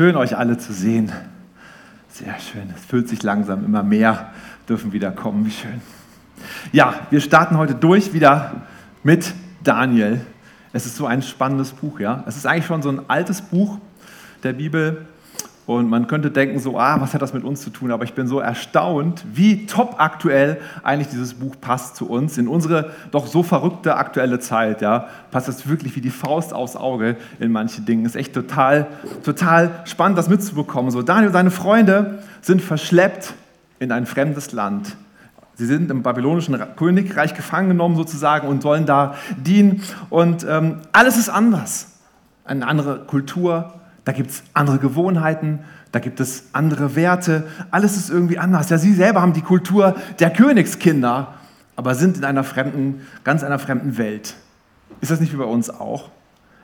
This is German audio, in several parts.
schön, euch alle zu sehen. Sehr schön. Es fühlt sich langsam immer mehr, dürfen wieder kommen. Wie schön. Ja, wir starten heute durch wieder mit Daniel. Es ist so ein spannendes Buch, ja. Es ist eigentlich schon so ein altes Buch der Bibel, und man könnte denken, so, ah, was hat das mit uns zu tun? Aber ich bin so erstaunt, wie top aktuell eigentlich dieses Buch passt zu uns, in unsere doch so verrückte aktuelle Zeit. Ja, passt das wirklich wie die Faust aufs Auge in manche Dinge. Ist echt total, total spannend, das mitzubekommen. So, Daniel und seine Freunde sind verschleppt in ein fremdes Land. Sie sind im babylonischen Königreich gefangen genommen sozusagen und sollen da dienen. Und ähm, alles ist anders. Eine andere Kultur, da gibt es andere Gewohnheiten, da gibt es andere Werte, alles ist irgendwie anders. Ja, sie selber haben die Kultur der Königskinder, aber sind in einer fremden, ganz einer fremden Welt. Ist das nicht wie bei uns auch?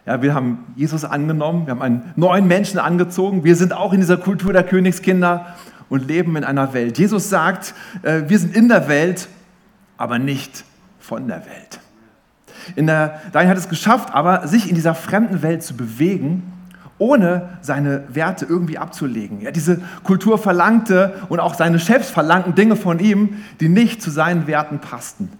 Ja, wir haben Jesus angenommen, wir haben einen neuen Menschen angezogen, wir sind auch in dieser Kultur der Königskinder und leben in einer Welt. Jesus sagt, äh, wir sind in der Welt, aber nicht von der Welt. In der, Daniel hat es geschafft, aber sich in dieser fremden Welt zu bewegen ohne seine Werte irgendwie abzulegen. Ja, diese Kultur verlangte und auch seine Chefs verlangten Dinge von ihm, die nicht zu seinen Werten passten.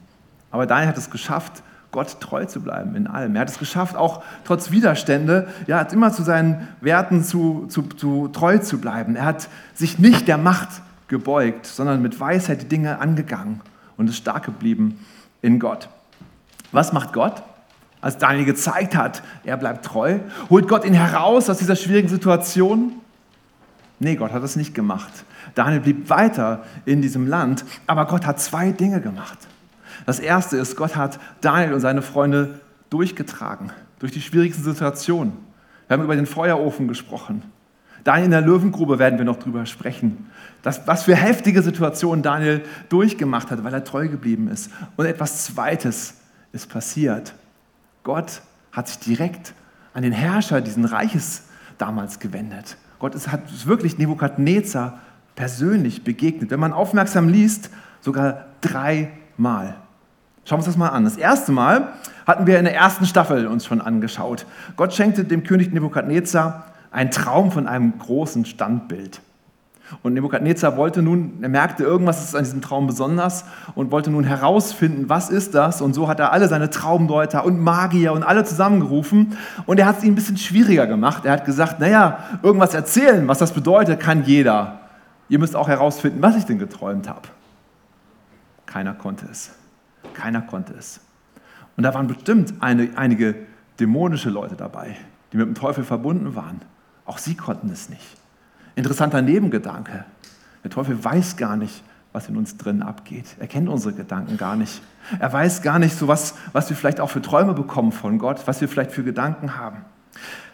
Aber Daniel hat es geschafft, Gott treu zu bleiben in allem. Er hat es geschafft, auch trotz Widerstände, ja, hat immer zu seinen Werten zu, zu, zu treu zu bleiben. Er hat sich nicht der Macht gebeugt, sondern mit Weisheit die Dinge angegangen und ist stark geblieben in Gott. Was macht Gott? Als Daniel gezeigt hat, er bleibt treu? Holt Gott ihn heraus aus dieser schwierigen Situation? Nee, Gott hat das nicht gemacht. Daniel blieb weiter in diesem Land, aber Gott hat zwei Dinge gemacht. Das erste ist, Gott hat Daniel und seine Freunde durchgetragen, durch die schwierigsten Situationen. Wir haben über den Feuerofen gesprochen. Daniel in der Löwengrube werden wir noch drüber sprechen. Das, was für heftige Situationen Daniel durchgemacht hat, weil er treu geblieben ist. Und etwas Zweites ist passiert. Gott hat sich direkt an den Herrscher dieses Reiches damals gewendet. Gott ist, hat wirklich Nebukadnezar persönlich begegnet. Wenn man aufmerksam liest, sogar dreimal. Schauen wir uns das mal an. Das erste Mal hatten wir in der ersten Staffel uns schon angeschaut. Gott schenkte dem König Nebukadnezar einen Traum von einem großen Standbild. Und Nebukadnezar wollte nun, er merkte, irgendwas ist an diesem Traum besonders und wollte nun herausfinden, was ist das? Und so hat er alle seine Traumdeuter und Magier und alle zusammengerufen und er hat es ihm ein bisschen schwieriger gemacht. Er hat gesagt, naja, irgendwas erzählen, was das bedeutet, kann jeder. Ihr müsst auch herausfinden, was ich denn geträumt habe. Keiner konnte es. Keiner konnte es. Und da waren bestimmt eine, einige dämonische Leute dabei, die mit dem Teufel verbunden waren. Auch sie konnten es nicht. Interessanter Nebengedanke. Der Teufel weiß gar nicht, was in uns drin abgeht. Er kennt unsere Gedanken gar nicht. Er weiß gar nicht so was, was wir vielleicht auch für Träume bekommen von Gott, was wir vielleicht für Gedanken haben.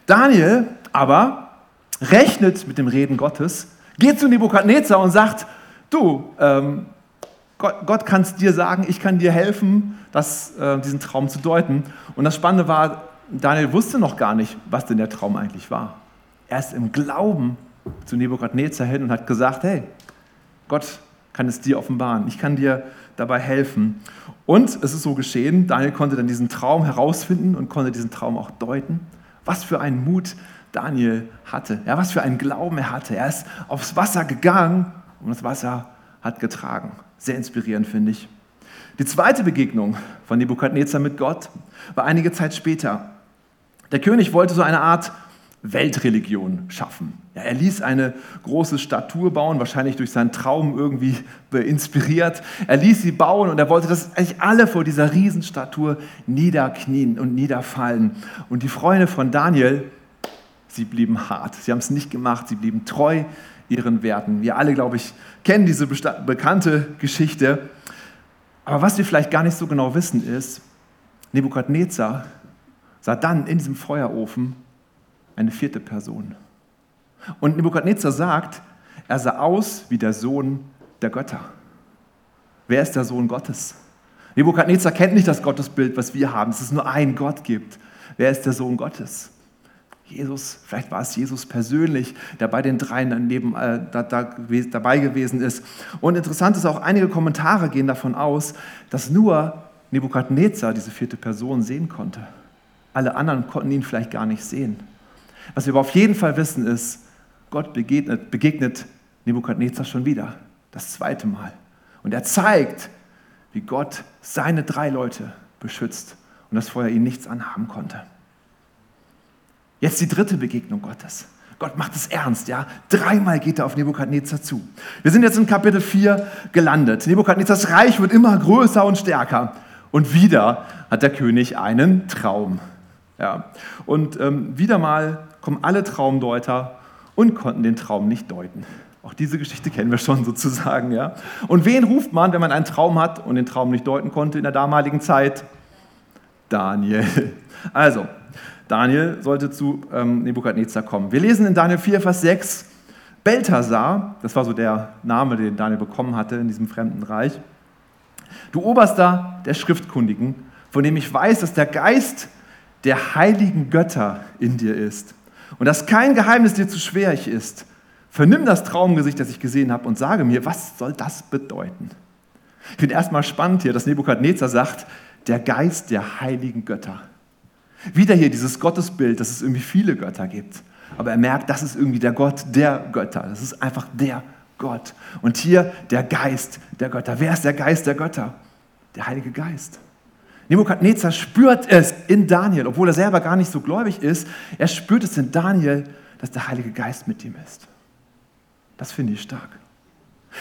Daniel aber rechnet mit dem Reden Gottes, geht zu Nebukadnezar und sagt, du, ähm, Gott, Gott kann es dir sagen, ich kann dir helfen, das, äh, diesen Traum zu deuten. Und das Spannende war, Daniel wusste noch gar nicht, was denn der Traum eigentlich war. Erst im Glauben zu Nebukadnezar hin und hat gesagt, hey, Gott kann es dir offenbaren, ich kann dir dabei helfen. Und es ist so geschehen, Daniel konnte dann diesen Traum herausfinden und konnte diesen Traum auch deuten. Was für einen Mut Daniel hatte, ja, was für einen Glauben er hatte. Er ist aufs Wasser gegangen und das Wasser hat getragen. Sehr inspirierend, finde ich. Die zweite Begegnung von Nebukadnezar mit Gott war einige Zeit später. Der König wollte so eine Art Weltreligion schaffen. Ja, er ließ eine große Statue bauen, wahrscheinlich durch seinen Traum irgendwie inspiriert. Er ließ sie bauen und er wollte, dass eigentlich alle vor dieser Riesenstatue niederknien und niederfallen. Und die Freunde von Daniel, sie blieben hart. Sie haben es nicht gemacht, sie blieben treu ihren Werten. Wir alle, glaube ich, kennen diese bekannte Geschichte. Aber was wir vielleicht gar nicht so genau wissen ist, Nebukadnezar sah dann in diesem Feuerofen eine vierte Person. Und Nebukadnezar sagt, er sah aus wie der Sohn der Götter. Wer ist der Sohn Gottes? Nebukadnezar kennt nicht das Gottesbild, was wir haben, dass es nur einen Gott gibt. Wer ist der Sohn Gottes? Jesus, vielleicht war es Jesus persönlich, der bei den dreien daneben, äh, da, da, dabei gewesen ist. Und interessant ist auch, einige Kommentare gehen davon aus, dass nur Nebukadnezar diese vierte Person sehen konnte. Alle anderen konnten ihn vielleicht gar nicht sehen. Was wir aber auf jeden Fall wissen ist, Gott begegnet, begegnet Nebukadnezar schon wieder, das zweite Mal. Und er zeigt, wie Gott seine drei Leute beschützt und dass vorher ihn nichts anhaben konnte. Jetzt die dritte Begegnung Gottes. Gott macht es ernst, ja. Dreimal geht er auf Nebukadnezar zu. Wir sind jetzt in Kapitel 4 gelandet. Nebukadnezars Reich wird immer größer und stärker. Und wieder hat der König einen Traum. Ja. Und ähm, wieder mal kommen alle Traumdeuter und konnten den Traum nicht deuten. Auch diese Geschichte kennen wir schon sozusagen. Ja. Und wen ruft man, wenn man einen Traum hat und den Traum nicht deuten konnte in der damaligen Zeit? Daniel. Also, Daniel sollte zu ähm, Nebukadnezar kommen. Wir lesen in Daniel 4, Vers 6, Belthasar, das war so der Name, den Daniel bekommen hatte in diesem fremden Reich, du Oberster der Schriftkundigen, von dem ich weiß, dass der Geist der heiligen Götter in dir ist und dass kein Geheimnis dir zu schwierig ist. Vernimm das Traumgesicht, das ich gesehen habe, und sage mir, was soll das bedeuten? Ich finde erstmal spannend hier, dass Nebukadnezar sagt, der Geist der heiligen Götter. Wieder hier dieses Gottesbild, dass es irgendwie viele Götter gibt. Aber er merkt, das ist irgendwie der Gott der Götter. Das ist einfach der Gott. Und hier der Geist der Götter. Wer ist der Geist der Götter? Der Heilige Geist. Nebukadnezar spürt es in Daniel, obwohl er selber gar nicht so gläubig ist. Er spürt es in Daniel, dass der Heilige Geist mit ihm ist. Das finde ich stark.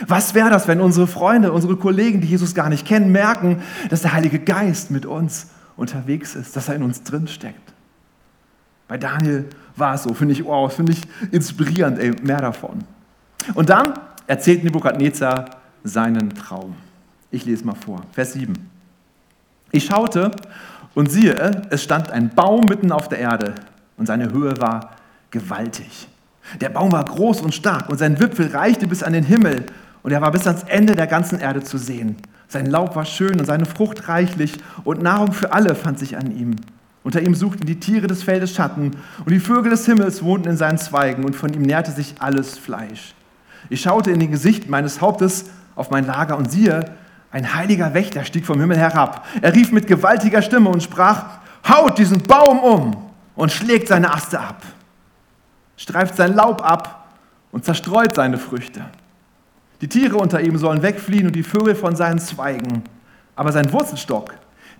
Was wäre das, wenn unsere Freunde, unsere Kollegen, die Jesus gar nicht kennen, merken, dass der Heilige Geist mit uns unterwegs ist, dass er in uns drin steckt. Bei Daniel war es so, finde ich, wow, finde ich inspirierend, ey, mehr davon. Und dann erzählt Nebukadnezar seinen Traum. Ich lese mal vor, Vers 7. Ich schaute und siehe, es stand ein Baum mitten auf der Erde und seine Höhe war gewaltig. Der Baum war groß und stark und sein Wipfel reichte bis an den Himmel und er war bis ans Ende der ganzen Erde zu sehen. Sein Laub war schön und seine Frucht reichlich und Nahrung für alle fand sich an ihm. Unter ihm suchten die Tiere des Feldes Schatten und die Vögel des Himmels wohnten in seinen Zweigen und von ihm nährte sich alles Fleisch. Ich schaute in den Gesicht meines Hauptes auf mein Lager und siehe, ein heiliger Wächter stieg vom Himmel herab. Er rief mit gewaltiger Stimme und sprach, haut diesen Baum um und schlägt seine Aste ab, streift sein Laub ab und zerstreut seine Früchte. Die Tiere unter ihm sollen wegfliehen und die Vögel von seinen Zweigen. Aber sein Wurzelstock,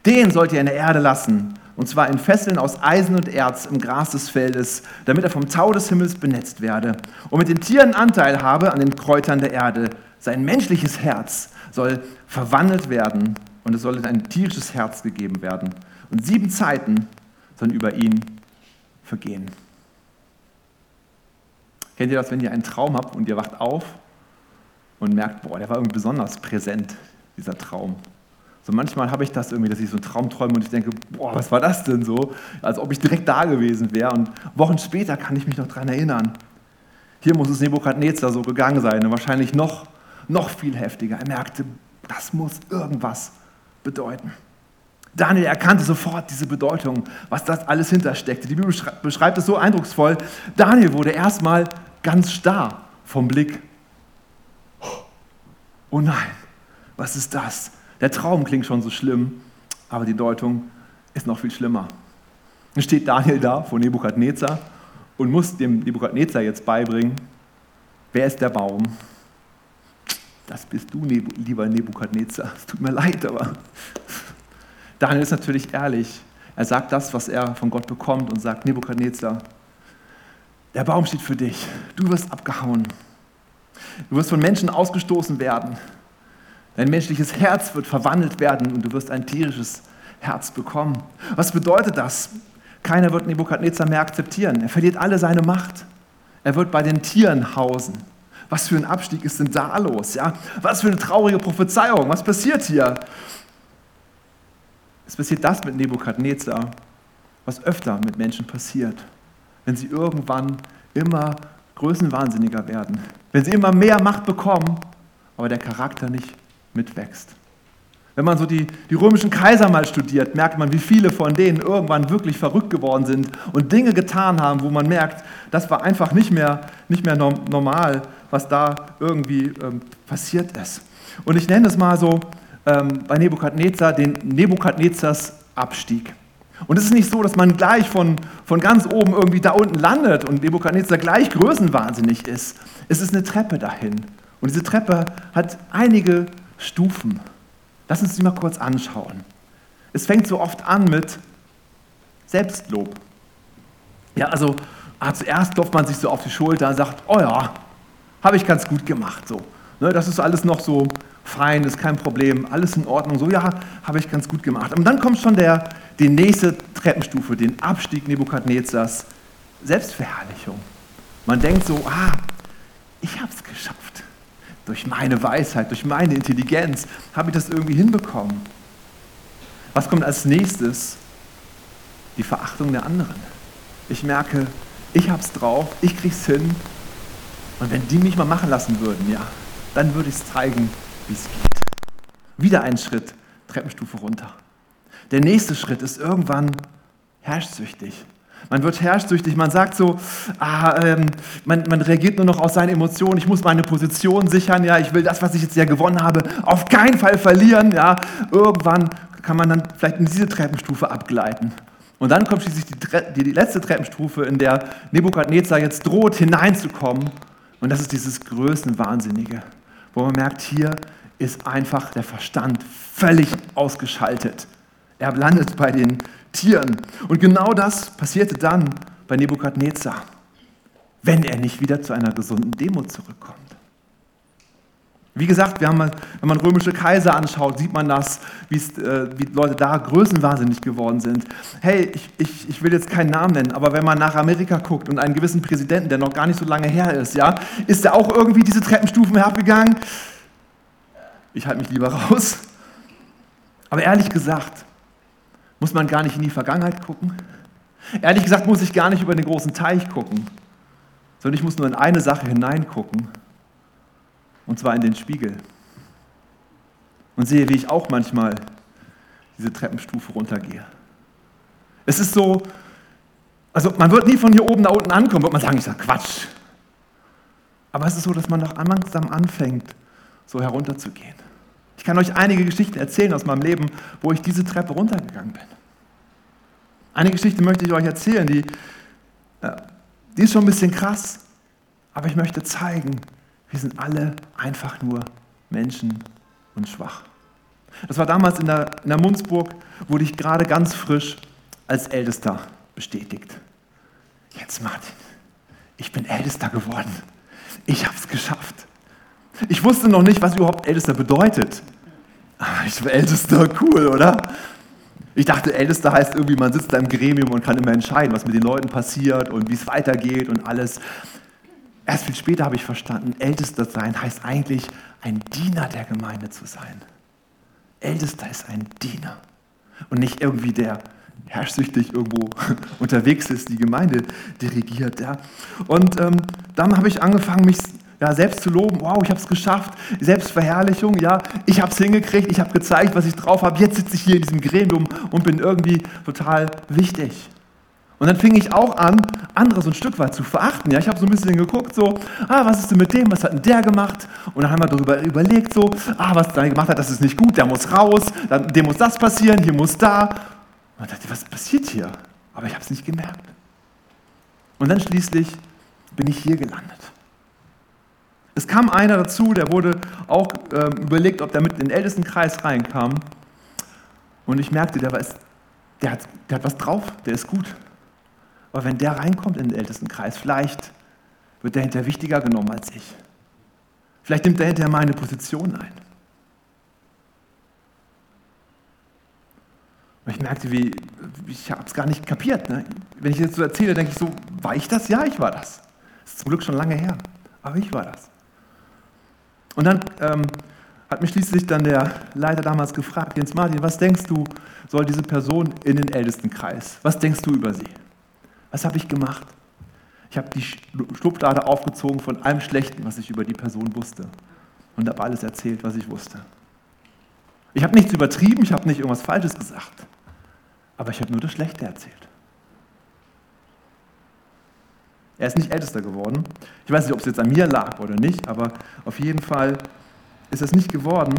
den sollt ihr in der Erde lassen, und zwar in Fesseln aus Eisen und Erz im Gras des Feldes, damit er vom Tau des Himmels benetzt werde und mit den Tieren Anteil habe an den Kräutern der Erde. Sein menschliches Herz soll verwandelt werden und es soll ein tierisches Herz gegeben werden. Und sieben Zeiten sollen über ihn vergehen. Kennt ihr das, wenn ihr einen Traum habt und ihr wacht auf und merkt, boah, der war irgendwie besonders präsent, dieser Traum. So manchmal habe ich das irgendwie, dass ich so einen Traum träume und ich denke, boah, was war das denn so? Als ob ich direkt da gewesen wäre. Und Wochen später kann ich mich noch daran erinnern. Hier muss es Nebukadnezar so gegangen sein und wahrscheinlich noch, noch viel heftiger. Er merkte, das muss irgendwas bedeuten. Daniel erkannte sofort diese Bedeutung, was das alles hintersteckte. Die Bibel beschreibt es so eindrucksvoll. Daniel wurde erstmal ganz starr vom Blick oh nein, was ist das? Der Traum klingt schon so schlimm, aber die Deutung ist noch viel schlimmer. Dann steht Daniel da vor Nebukadnezar und muss dem Nebukadnezar jetzt beibringen, wer ist der Baum? Das bist du, lieber Nebukadnezar. Es tut mir leid, aber Daniel ist natürlich ehrlich. Er sagt das, was er von Gott bekommt und sagt, Nebukadnezar, der Baum steht für dich. Du wirst abgehauen. Du wirst von Menschen ausgestoßen werden. Dein menschliches Herz wird verwandelt werden und du wirst ein tierisches Herz bekommen. Was bedeutet das? Keiner wird Nebukadnezar mehr akzeptieren. Er verliert alle seine Macht. Er wird bei den Tieren hausen. Was für ein Abstieg ist denn da los? Ja? Was für eine traurige Prophezeiung. Was passiert hier? Es passiert das mit Nebukadnezar, was öfter mit Menschen passiert, wenn sie irgendwann immer größenwahnsinniger werden, wenn sie immer mehr Macht bekommen, aber der Charakter nicht mitwächst. Wenn man so die, die römischen Kaiser mal studiert, merkt man, wie viele von denen irgendwann wirklich verrückt geworden sind und Dinge getan haben, wo man merkt, das war einfach nicht mehr, nicht mehr normal, was da irgendwie ähm, passiert ist. Und ich nenne es mal so ähm, bei Nebukadnezar den Nebukadnezars Abstieg. Und es ist nicht so, dass man gleich von, von ganz oben irgendwie da unten landet und Nebukadnezar gleich größenwahnsinnig ist. Es ist eine Treppe dahin. Und diese Treppe hat einige Stufen. Lass uns die mal kurz anschauen. Es fängt so oft an mit Selbstlob. Ja, also ah, zuerst klopft man sich so auf die Schulter und sagt, oh ja, habe ich ganz gut gemacht. So. Ne, das ist alles noch so fein, ist kein Problem, alles in Ordnung. So, ja, habe ich ganz gut gemacht. Und dann kommt schon der, die nächste Treppenstufe, den Abstieg Nebukadnezars, Selbstverherrlichung. Man denkt so, ah, ich habe es geschafft. Durch meine Weisheit, durch meine Intelligenz habe ich das irgendwie hinbekommen. Was kommt als nächstes? Die Verachtung der anderen. Ich merke, ich habe es drauf, ich kriege es hin. Und wenn die mich mal machen lassen würden, ja, dann würde ich es zeigen, wie es geht. Wieder ein Schritt, Treppenstufe runter. Der nächste Schritt ist irgendwann herrschsüchtig. Man wird herrschsüchtig, man sagt so, ah, ähm, man, man, reagiert nur noch aus seinen Emotionen, ich muss meine Position sichern, ja, ich will das, was ich jetzt ja gewonnen habe, auf keinen Fall verlieren, ja. Irgendwann kann man dann vielleicht in diese Treppenstufe abgleiten. Und dann kommt schließlich die, die letzte Treppenstufe, in der Nebukadnezar jetzt droht, hineinzukommen. Und das ist dieses Größenwahnsinnige, wo man merkt, hier ist einfach der Verstand völlig ausgeschaltet. Er landet bei den Tieren. Und genau das passierte dann bei Nebukadnezar, wenn er nicht wieder zu einer gesunden Demo zurückkommt. Wie gesagt, haben, wenn man römische Kaiser anschaut, sieht man das, äh, wie Leute da größenwahnsinnig geworden sind. Hey, ich, ich, ich will jetzt keinen Namen nennen, aber wenn man nach Amerika guckt und einen gewissen Präsidenten, der noch gar nicht so lange her ist, ja, ist er auch irgendwie diese Treppenstufen herabgegangen? Ich halte mich lieber raus. Aber ehrlich gesagt, muss man gar nicht in die Vergangenheit gucken. Ehrlich gesagt muss ich gar nicht über den großen Teich gucken, sondern ich muss nur in eine Sache hineingucken und zwar in den Spiegel. Und sehe, wie ich auch manchmal diese Treppenstufe runtergehe. Es ist so, also man wird nie von hier oben nach unten ankommen, wird man sagen, ich sage Quatsch. Aber es ist so, dass man noch langsam anfängt, so herunterzugehen. Ich kann euch einige Geschichten erzählen aus meinem Leben, wo ich diese Treppe runtergegangen bin. Eine Geschichte möchte ich euch erzählen, die, die ist schon ein bisschen krass, aber ich möchte zeigen, wir sind alle einfach nur Menschen und schwach. Das war damals in der, in der Munzburg, wurde ich gerade ganz frisch als Ältester bestätigt. Jetzt Martin, ich bin Ältester geworden. Ich habe es geschafft. Ich wusste noch nicht, was überhaupt Ältester bedeutet. Aber ich war Ältester, cool, oder? Ich dachte, Ältester heißt irgendwie, man sitzt da im Gremium und kann immer entscheiden, was mit den Leuten passiert und wie es weitergeht und alles. Erst viel später habe ich verstanden, Ältester sein heißt eigentlich ein Diener der Gemeinde zu sein. Ältester ist ein Diener und nicht irgendwie der herrschsüchtig irgendwo unterwegs ist, die Gemeinde dirigiert. Ja. Und ähm, dann habe ich angefangen, mich ja, selbst zu loben. Wow, ich habe es geschafft. Selbstverherrlichung, ja, ich habe es hingekriegt, ich habe gezeigt, was ich drauf habe. Jetzt sitze ich hier in diesem Gremium und bin irgendwie total wichtig. Und dann fing ich auch an, andere so ein Stück weit zu verachten. Ja, ich habe so ein bisschen geguckt, so, ah, was ist denn mit dem, was hat denn der gemacht? Und dann haben wir darüber überlegt, so, ah, was der gemacht hat, das ist nicht gut, der muss raus, dem muss das passieren, hier muss da. Und dachte, was passiert hier? Aber ich habe es nicht gemerkt. Und dann schließlich bin ich hier gelandet. Es kam einer dazu, der wurde auch äh, überlegt, ob der mit in den Ältestenkreis reinkam. Und ich merkte, der, war, der, hat, der hat was drauf, der ist gut. Aber wenn der reinkommt in den Ältestenkreis, vielleicht wird der hinterher wichtiger genommen als ich. Vielleicht nimmt er hinterher meine Position ein. Und ich merkte, wie, ich habe es gar nicht kapiert. Ne? Wenn ich jetzt so erzähle, denke ich so, war ich das? Ja, ich war das. Das ist zum Glück schon lange her, aber ich war das. Und dann ähm, hat mich schließlich dann der Leiter damals gefragt, Jens Martin, was denkst du, soll diese Person in den Ältestenkreis? Was denkst du über sie? Was habe ich gemacht? Ich habe die Schublade aufgezogen von allem Schlechten, was ich über die Person wusste. Und habe alles erzählt, was ich wusste. Ich habe nichts übertrieben, ich habe nicht irgendwas Falsches gesagt. Aber ich habe nur das Schlechte erzählt. Er ist nicht ältester geworden. Ich weiß nicht, ob es jetzt an mir lag oder nicht, aber auf jeden Fall ist es nicht geworden.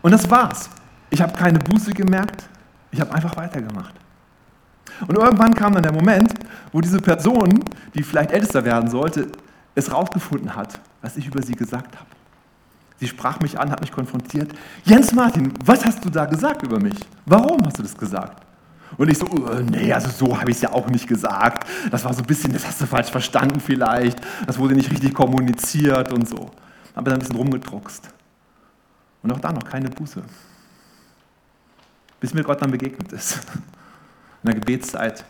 Und das war's. Ich habe keine Buße gemerkt. Ich habe einfach weitergemacht. Und irgendwann kam dann der Moment, wo diese Person, die vielleicht ältester werden sollte, es rausgefunden hat, was ich über sie gesagt habe. Sie sprach mich an, hat mich konfrontiert. Jens Martin, was hast du da gesagt über mich? Warum hast du das gesagt? Und ich so, uh, nee, also so habe ich es ja auch nicht gesagt. Das war so ein bisschen, das hast du falsch verstanden vielleicht. Das wurde nicht richtig kommuniziert und so. Aber dann ein bisschen rumgedruckst. Und auch da noch keine Buße. Bis mir Gott dann begegnet ist. In der Gebetszeit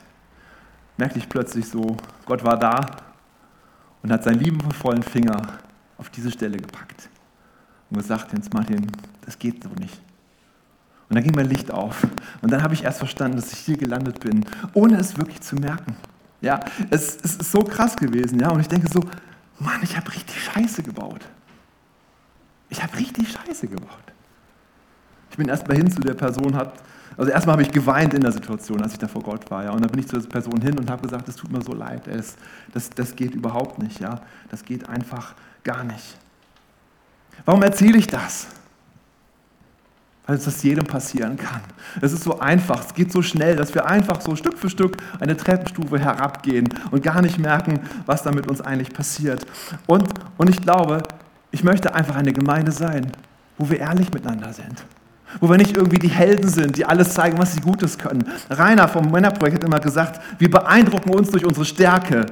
merkte ich plötzlich so, Gott war da und hat seinen liebevollen Finger auf diese Stelle gepackt und gesagt, Jens Martin, das geht so nicht. Und dann ging mein Licht auf. Und dann habe ich erst verstanden, dass ich hier gelandet bin, ohne es wirklich zu merken. Ja, es, es ist so krass gewesen. Ja, und ich denke so, Mann, ich habe richtig Scheiße gebaut. Ich habe richtig Scheiße gebaut. Ich bin erst mal hin zu der Person, hat, also erstmal habe ich geweint in der Situation, als ich da vor Gott war. Ja, und dann bin ich zu der Person hin und habe gesagt, es tut mir so leid, es, das, das geht überhaupt nicht. Ja, das geht einfach gar nicht. Warum erzähle ich das? Weil es das jedem passieren kann. Es ist so einfach, es geht so schnell, dass wir einfach so Stück für Stück eine Treppenstufe herabgehen und gar nicht merken, was da mit uns eigentlich passiert. Und, und ich glaube, ich möchte einfach eine Gemeinde sein, wo wir ehrlich miteinander sind. Wo wir nicht irgendwie die Helden sind, die alles zeigen, was sie Gutes können. Rainer vom Männerprojekt hat immer gesagt, wir beeindrucken uns durch unsere Stärke,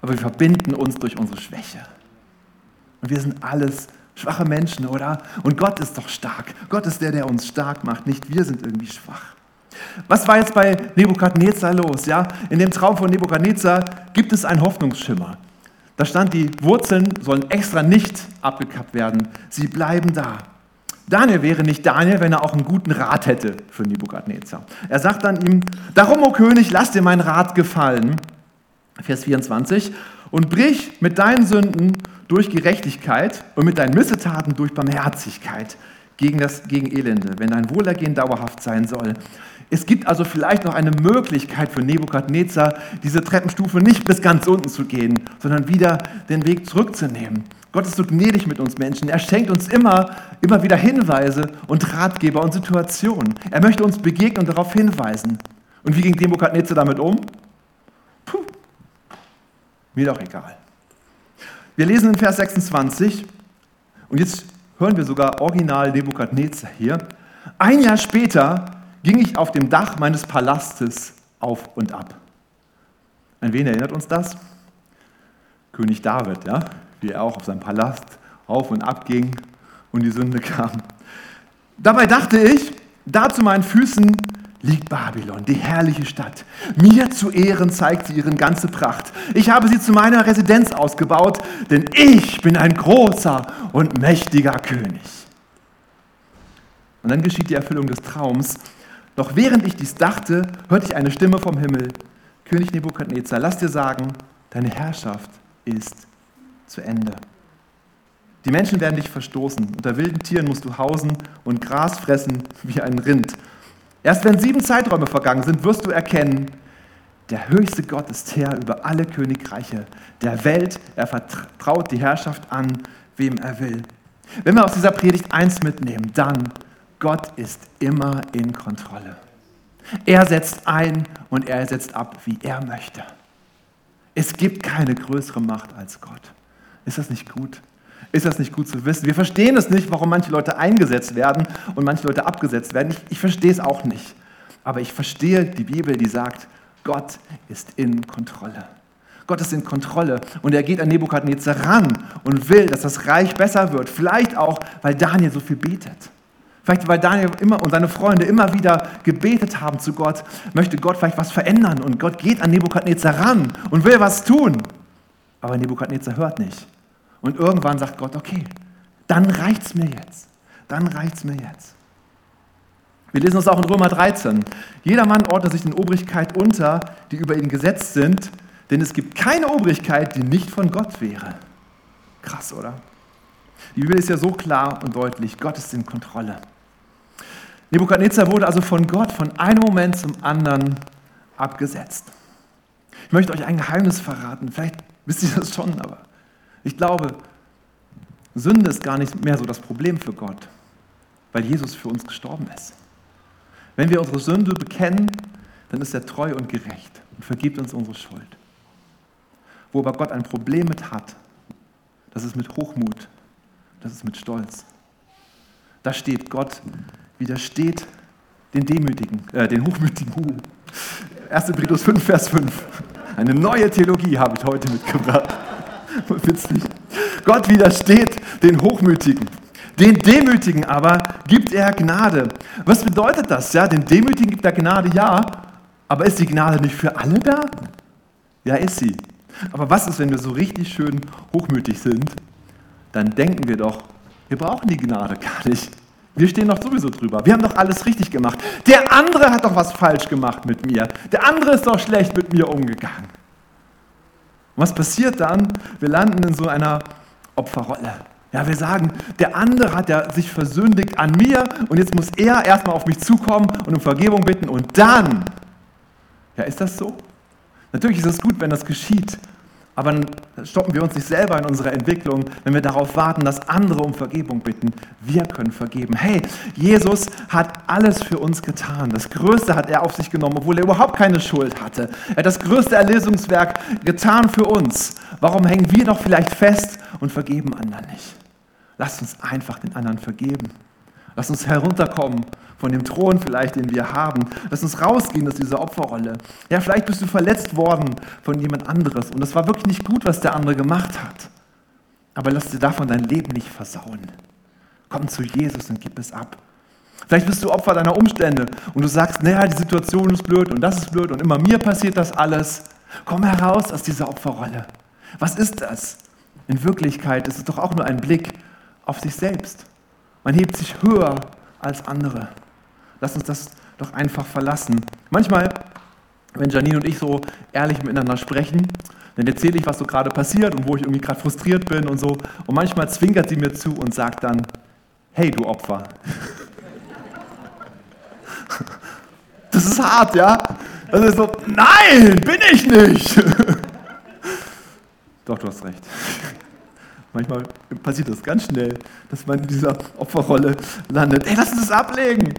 aber wir verbinden uns durch unsere Schwäche. Und wir sind alles Schwache Menschen, oder? Und Gott ist doch stark. Gott ist der, der uns stark macht. Nicht wir sind irgendwie schwach. Was war jetzt bei Nebukadnezar los? Ja, in dem Traum von Nebukadnezar gibt es einen Hoffnungsschimmer. Da stand, die Wurzeln sollen extra nicht abgekappt werden. Sie bleiben da. Daniel wäre nicht Daniel, wenn er auch einen guten Rat hätte für Nebukadnezar. Er sagt dann ihm, darum, o König, lass dir meinen Rat gefallen. Vers 24. Und brich mit deinen Sünden durch Gerechtigkeit und mit deinen Missetaten durch Barmherzigkeit gegen, das, gegen Elende, wenn dein Wohlergehen dauerhaft sein soll. Es gibt also vielleicht noch eine Möglichkeit für Nebukadnezar, diese Treppenstufe nicht bis ganz unten zu gehen, sondern wieder den Weg zurückzunehmen. Gott ist so gnädig mit uns Menschen. Er schenkt uns immer, immer wieder Hinweise und Ratgeber und Situationen. Er möchte uns begegnen und darauf hinweisen. Und wie ging Nebukadnezar damit um? Puh, mir doch egal. Wir lesen in Vers 26, und jetzt hören wir sogar original Nebukadnezar hier. Ein Jahr später ging ich auf dem Dach meines Palastes auf und ab. An wen erinnert uns das? König David, ja? wie er auch auf seinem Palast auf und ab ging und die Sünde kam. Dabei dachte ich, da zu meinen Füßen liegt Babylon, die herrliche Stadt. Mir zu Ehren zeigt sie ihren ganze Pracht. Ich habe sie zu meiner Residenz ausgebaut, denn ich bin ein großer und mächtiger König. Und dann geschieht die Erfüllung des Traums. Doch während ich dies dachte, hörte ich eine Stimme vom Himmel. König Nebukadnezar, lass dir sagen, deine Herrschaft ist zu Ende. Die Menschen werden dich verstoßen. Unter wilden Tieren musst du hausen und Gras fressen wie ein Rind. Erst wenn sieben Zeiträume vergangen sind, wirst du erkennen, der höchste Gott ist Herr über alle Königreiche der Welt. Er vertraut die Herrschaft an, wem er will. Wenn wir aus dieser Predigt eins mitnehmen, dann, Gott ist immer in Kontrolle. Er setzt ein und er setzt ab, wie er möchte. Es gibt keine größere Macht als Gott. Ist das nicht gut? Ist das nicht gut zu wissen? Wir verstehen es nicht, warum manche Leute eingesetzt werden und manche Leute abgesetzt werden. Ich, ich verstehe es auch nicht. Aber ich verstehe die Bibel, die sagt, Gott ist in Kontrolle. Gott ist in Kontrolle und er geht an Nebukadnezar ran und will, dass das Reich besser wird. Vielleicht auch, weil Daniel so viel betet. Vielleicht, weil Daniel immer und seine Freunde immer wieder gebetet haben zu Gott, möchte Gott vielleicht was verändern und Gott geht an Nebukadnezar ran und will was tun. Aber Nebukadnezar hört nicht. Und irgendwann sagt Gott, okay, dann reicht es mir jetzt. Dann reicht es mir jetzt. Wir lesen das auch in Römer 13. Jeder Mann ordnet sich den Obrigkeit unter, die über ihn gesetzt sind, denn es gibt keine Obrigkeit, die nicht von Gott wäre. Krass, oder? Die Bibel ist ja so klar und deutlich, Gott ist in Kontrolle. Nebukadnezar wurde also von Gott von einem Moment zum anderen abgesetzt. Ich möchte euch ein Geheimnis verraten, vielleicht wisst ihr das schon, aber ich glaube, Sünde ist gar nicht mehr so das Problem für Gott, weil Jesus für uns gestorben ist. Wenn wir unsere Sünde bekennen, dann ist er treu und gerecht und vergibt uns unsere Schuld. Wo aber Gott ein Problem mit hat, das ist mit Hochmut, das ist mit Stolz. Da steht, Gott widersteht den Demütigen, äh, den Hochmütigen. 1. Petrus 5, Vers 5. Eine neue Theologie habe ich heute mitgebracht. Witzig. Gott widersteht den Hochmütigen. Den Demütigen aber gibt er Gnade. Was bedeutet das? Ja, den Demütigen gibt er Gnade, ja. Aber ist die Gnade nicht für alle da? Ja, ist sie. Aber was ist, wenn wir so richtig schön hochmütig sind? Dann denken wir doch, wir brauchen die Gnade gar nicht. Wir stehen doch sowieso drüber. Wir haben doch alles richtig gemacht. Der andere hat doch was falsch gemacht mit mir. Der andere ist doch schlecht mit mir umgegangen. Und was passiert dann? Wir landen in so einer Opferrolle. Ja, wir sagen, der andere hat ja sich versündigt an mir und jetzt muss er erstmal auf mich zukommen und um Vergebung bitten und dann. Ja, ist das so? Natürlich ist es gut, wenn das geschieht, aber dann stoppen wir uns nicht selber in unserer Entwicklung, wenn wir darauf warten, dass andere um Vergebung bitten. Wir können vergeben. Hey, Jesus hat alles für uns getan. Das Größte hat er auf sich genommen, obwohl er überhaupt keine Schuld hatte. Er hat das größte Erlösungswerk getan für uns. Warum hängen wir doch vielleicht fest und vergeben anderen nicht? Lasst uns einfach den anderen vergeben. Lass uns herunterkommen von dem Thron vielleicht, den wir haben. Lass uns rausgehen aus dieser Opferrolle. Ja, vielleicht bist du verletzt worden von jemand anderes und es war wirklich nicht gut, was der andere gemacht hat. Aber lass dir davon dein Leben nicht versauen. Komm zu Jesus und gib es ab. Vielleicht bist du Opfer deiner Umstände und du sagst, naja, die Situation ist blöd und das ist blöd und immer mir passiert das alles. Komm heraus aus dieser Opferrolle. Was ist das? In Wirklichkeit ist es doch auch nur ein Blick auf sich selbst. Man hebt sich höher als andere. Lass uns das doch einfach verlassen. Manchmal, wenn Janine und ich so ehrlich miteinander sprechen, dann erzähle ich, was so gerade passiert und wo ich irgendwie gerade frustriert bin und so. Und manchmal zwinkert sie mir zu und sagt dann, hey du Opfer. Das ist hart, ja? Das ist so, nein, bin ich nicht. Doch, du hast recht. Manchmal passiert das ganz schnell, dass man in dieser Opferrolle landet. Ey, lass uns das ablegen.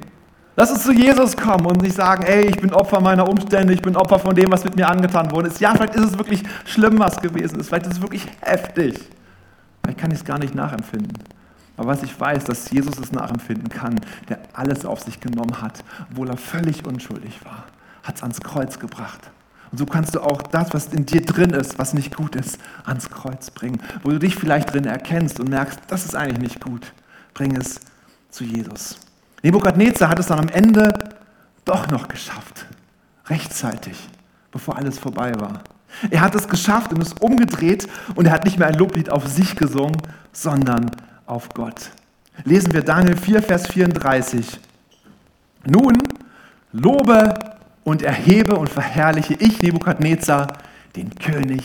Lass uns zu Jesus kommen und nicht sagen, ey, ich bin Opfer meiner Umstände, ich bin Opfer von dem, was mit mir angetan worden ist. Ja, vielleicht ist es wirklich schlimm, was gewesen ist. Vielleicht ist es wirklich heftig. Vielleicht kann ich es gar nicht nachempfinden. Aber was ich weiß, dass Jesus es nachempfinden kann, der alles auf sich genommen hat, obwohl er völlig unschuldig war, hat es ans Kreuz gebracht. Und so kannst du auch das, was in dir drin ist, was nicht gut ist, ans Kreuz bringen. Wo du dich vielleicht drin erkennst und merkst, das ist eigentlich nicht gut, bring es zu Jesus. Nebukadnezar hat es dann am Ende doch noch geschafft, rechtzeitig, bevor alles vorbei war. Er hat es geschafft und ist umgedreht und er hat nicht mehr ein Loblied auf sich gesungen, sondern auf Gott. Lesen wir Daniel 4, Vers 34. Nun lobe und erhebe und verherrliche ich, Nebukadnezar, den König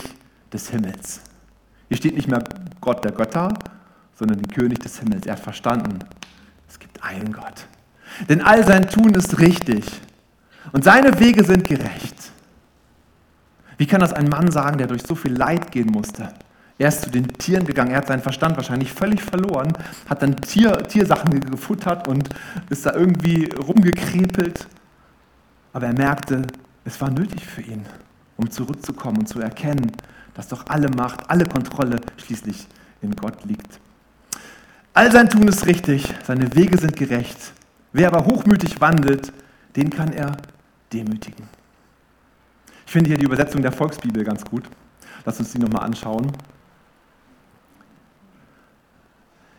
des Himmels. Hier steht nicht mehr Gott der Götter, sondern den König des Himmels. Er hat verstanden, es gibt einen Gott. Denn all sein Tun ist richtig und seine Wege sind gerecht. Wie kann das ein Mann sagen, der durch so viel Leid gehen musste? Er ist zu den Tieren gegangen, er hat seinen Verstand wahrscheinlich völlig verloren, hat dann Tier, Tiersachen gefuttert und ist da irgendwie rumgekrepelt aber er merkte, es war nötig für ihn, um zurückzukommen und zu erkennen, dass doch alle Macht, alle Kontrolle schließlich in Gott liegt. All sein Tun ist richtig, seine Wege sind gerecht. Wer aber hochmütig wandelt, den kann er demütigen. Ich finde hier die Übersetzung der Volksbibel ganz gut. Lass uns die nochmal anschauen.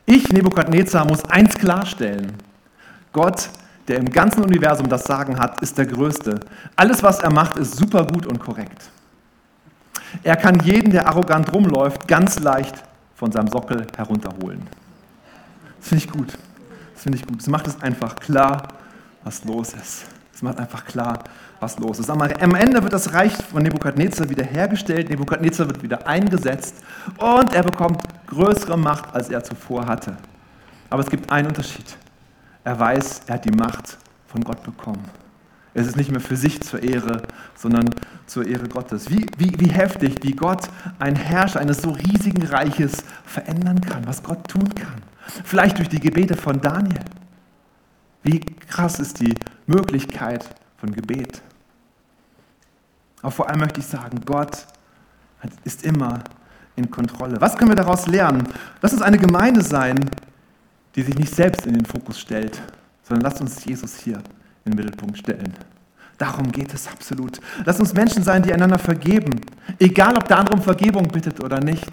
Ich, Nebukadnezar, muss eins klarstellen. Gott der im ganzen Universum das Sagen hat, ist der Größte. Alles, was er macht, ist super gut und korrekt. Er kann jeden, der arrogant rumläuft, ganz leicht von seinem Sockel herunterholen. Das finde ich gut. Das finde ich gut. Es macht es einfach klar, was los ist. Es macht einfach klar, was los ist. Am Ende wird das Reich von Nebukadnezar wiederhergestellt. Nebukadnezar wird wieder eingesetzt und er bekommt größere Macht, als er zuvor hatte. Aber es gibt einen Unterschied. Er weiß, er hat die Macht von Gott bekommen. Es ist nicht mehr für sich zur Ehre, sondern zur Ehre Gottes. Wie, wie, wie heftig, wie Gott ein Herrscher eines so riesigen Reiches verändern kann, was Gott tun kann. Vielleicht durch die Gebete von Daniel. Wie krass ist die Möglichkeit von Gebet. Aber vor allem möchte ich sagen, Gott ist immer in Kontrolle. Was können wir daraus lernen? Lass uns eine Gemeinde sein, die sich nicht selbst in den Fokus stellt, sondern lass uns Jesus hier in den Mittelpunkt stellen. Darum geht es absolut. Lass uns Menschen sein, die einander vergeben, egal ob der andere um Vergebung bittet oder nicht.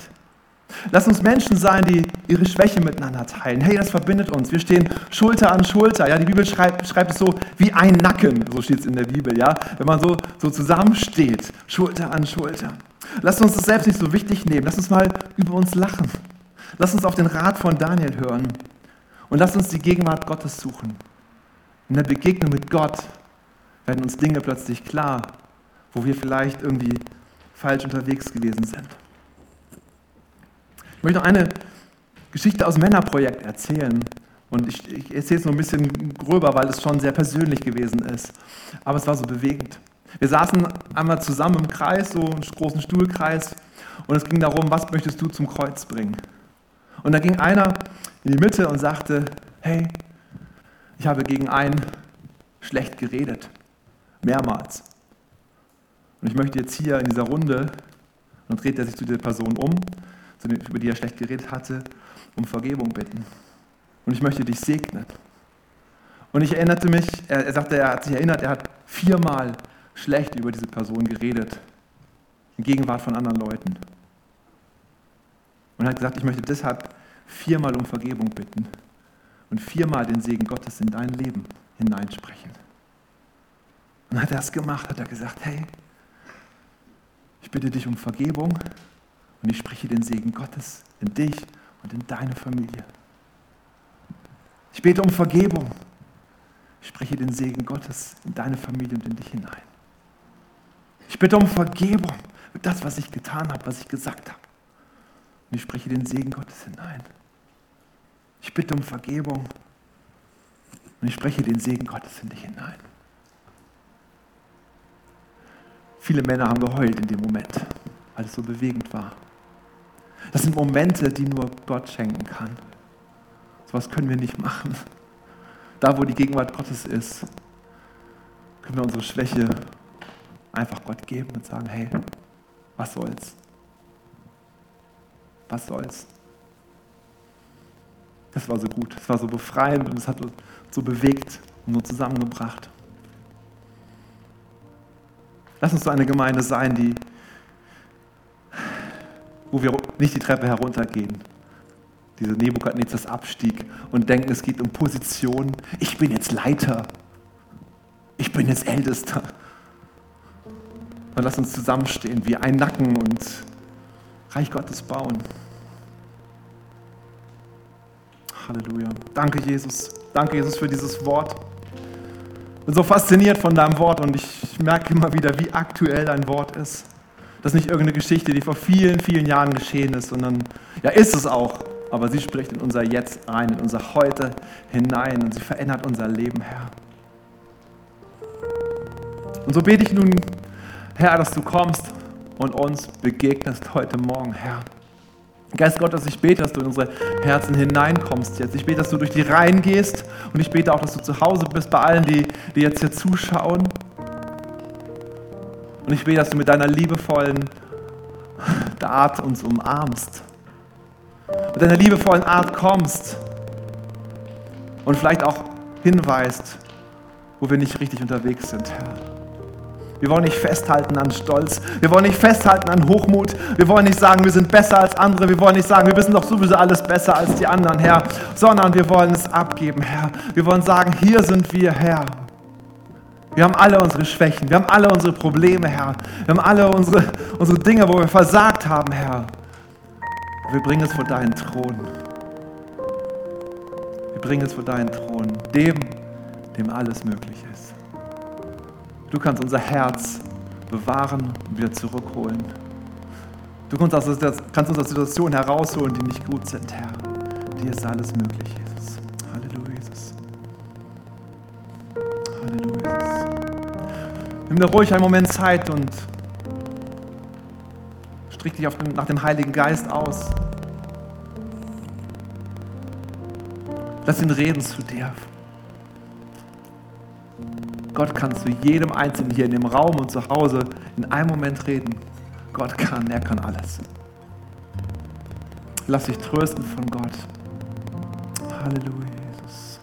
Lass uns Menschen sein, die ihre Schwäche miteinander teilen. Hey, das verbindet uns. Wir stehen Schulter an Schulter. Ja, die Bibel schreibt, schreibt es so wie ein Nacken, so steht es in der Bibel. Ja, wenn man so, so zusammensteht, Schulter an Schulter. Lass uns das selbst nicht so wichtig nehmen. Lass uns mal über uns lachen. Lass uns auf den Rat von Daniel hören. Und lass uns die Gegenwart Gottes suchen. In der Begegnung mit Gott werden uns Dinge plötzlich klar, wo wir vielleicht irgendwie falsch unterwegs gewesen sind. Ich möchte noch eine Geschichte aus dem Männerprojekt erzählen. Und ich, ich erzähle es nur ein bisschen gröber, weil es schon sehr persönlich gewesen ist. Aber es war so bewegend. Wir saßen einmal zusammen im Kreis, so einen großen Stuhlkreis, und es ging darum, was möchtest du zum Kreuz bringen? Und da ging einer in die Mitte und sagte, hey, ich habe gegen einen schlecht geredet, mehrmals. Und ich möchte jetzt hier in dieser Runde, und dreht er sich zu der Person um, über die er schlecht geredet hatte, um Vergebung bitten. Und ich möchte dich segnen. Und ich erinnerte mich, er, er sagte, er hat sich erinnert, er hat viermal schlecht über diese Person geredet, in Gegenwart von anderen Leuten. Und hat gesagt, ich möchte deshalb viermal um Vergebung bitten und viermal den Segen Gottes in dein Leben hineinsprechen. Und hat er das gemacht, hat er gesagt, hey, ich bitte dich um Vergebung und ich spreche den Segen Gottes in dich und in deine Familie. Ich bete um Vergebung. Ich spreche den Segen Gottes in deine Familie und in dich hinein. Ich bitte um Vergebung für das, was ich getan habe, was ich gesagt habe. Und ich spreche den Segen Gottes hinein. Ich bitte um Vergebung und ich spreche den Segen Gottes in dich hinein. Viele Männer haben geheult in dem Moment, weil es so bewegend war. Das sind Momente, die nur Gott schenken kann. So was können wir nicht machen. Da, wo die Gegenwart Gottes ist, können wir unsere Schwäche einfach Gott geben und sagen, hey, was soll's? Was soll's? Das war so gut, es war so befreiend und es hat uns so bewegt und so zusammengebracht. Lass uns so eine Gemeinde sein, die, wo wir nicht die Treppe heruntergehen, diese Nebukadnezars Abstieg und denken, es geht um Position. Ich bin jetzt Leiter. Ich bin jetzt Ältester. Und lass uns zusammenstehen wie ein Nacken und Reich Gottes bauen. Halleluja. Danke, Jesus. Danke, Jesus, für dieses Wort. Ich bin so fasziniert von deinem Wort und ich merke immer wieder, wie aktuell dein Wort ist. Das ist nicht irgendeine Geschichte, die vor vielen, vielen Jahren geschehen ist, sondern, ja, ist es auch, aber sie spricht in unser Jetzt rein, in unser Heute hinein und sie verändert unser Leben, Herr. Und so bete ich nun, Herr, dass du kommst und uns begegnest heute Morgen, Herr. Geist Gottes, ich bete, dass du in unsere Herzen hineinkommst jetzt. Ich bete, dass du durch die Reihen gehst und ich bete auch, dass du zu Hause bist bei allen, die, die jetzt hier zuschauen. Und ich bete, dass du mit deiner liebevollen Art uns umarmst. Mit deiner liebevollen Art kommst und vielleicht auch hinweist, wo wir nicht richtig unterwegs sind, Herr. Wir wollen nicht festhalten an Stolz. Wir wollen nicht festhalten an Hochmut. Wir wollen nicht sagen, wir sind besser als andere. Wir wollen nicht sagen, wir wissen doch sowieso alles besser als die anderen, Herr. Sondern wir wollen es abgeben, Herr. Wir wollen sagen, hier sind wir, Herr. Wir haben alle unsere Schwächen. Wir haben alle unsere Probleme, Herr. Wir haben alle unsere, unsere Dinge, wo wir versagt haben, Herr. Wir bringen es vor deinen Thron. Wir bringen es vor deinen Thron. Dem, dem alles möglich ist. Du kannst unser Herz bewahren und wieder zurückholen. Du kannst, aus uns aus Situationen herausholen, die nicht gut sind, Herr. Dir ist alles möglich, Jesus. Halleluja, Jesus. Halleluja, Jesus. Nimm dir ruhig einen Moment Zeit und strick dich den, nach dem Heiligen Geist aus. Lass ihn reden zu dir. Gott kann zu jedem Einzelnen hier in dem Raum und zu Hause in einem Moment reden. Gott kann, er kann alles. Lass dich trösten von Gott. Halleluja, Jesus.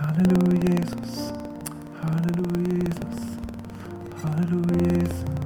Halleluja, Jesus. Halleluja, Jesus. Halleluja, Jesus.